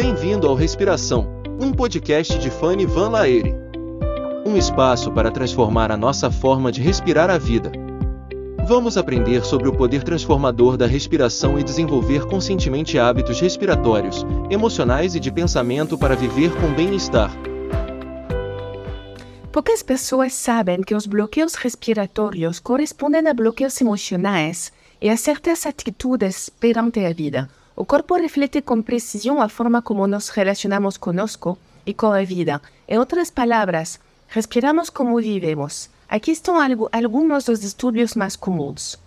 Bem-vindo ao Respiração, um podcast de Fanny Van Laere. Um espaço para transformar a nossa forma de respirar a vida. Vamos aprender sobre o poder transformador da respiração e desenvolver conscientemente hábitos respiratórios, emocionais e de pensamento para viver com bem-estar. Poucas pessoas sabem que os bloqueios respiratórios correspondem a bloqueios emocionais e a certas atitudes perante a vida. O corpo reflete com precisão a forma como nos relacionamos conosco e com a vida. Em outras palavras, respiramos como vivemos. Aqui estão algo, alguns dos distúrbios mais comuns.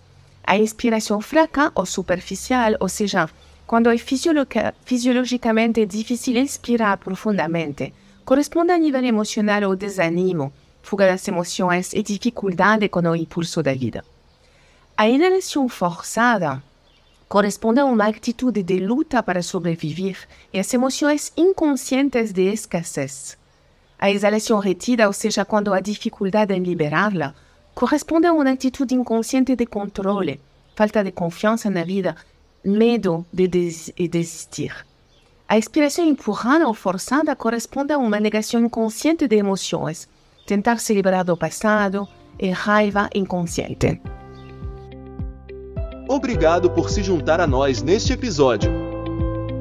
A inspiração fraca ou superficial, ou seja, quando é fisiologicamente difícil inspirar profundamente, corresponde a nível emocional ao desânimo, fuga das emoções e dificuldade com o impulso da vida. A inalação forçada corresponde a uma atitude de luta para sobreviver e as emoções inconscientes de escassez. A exalação retida, ou seja, quando há dificuldade em liberá-la, corresponde a uma atitude inconsciente de controle, falta de confiança na vida, medo de des desistir. A expiração empurrada ou forçada corresponde a uma negação inconsciente de emoções, tentar se liberar do passado e raiva inconsciente. Obrigado por se juntar a nós neste episódio.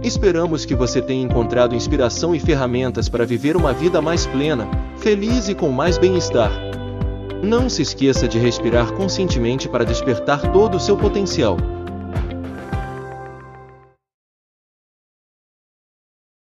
Esperamos que você tenha encontrado inspiração e ferramentas para viver uma vida mais plena, feliz e com mais bem-estar. Não se esqueça de respirar conscientemente para despertar todo o seu potencial.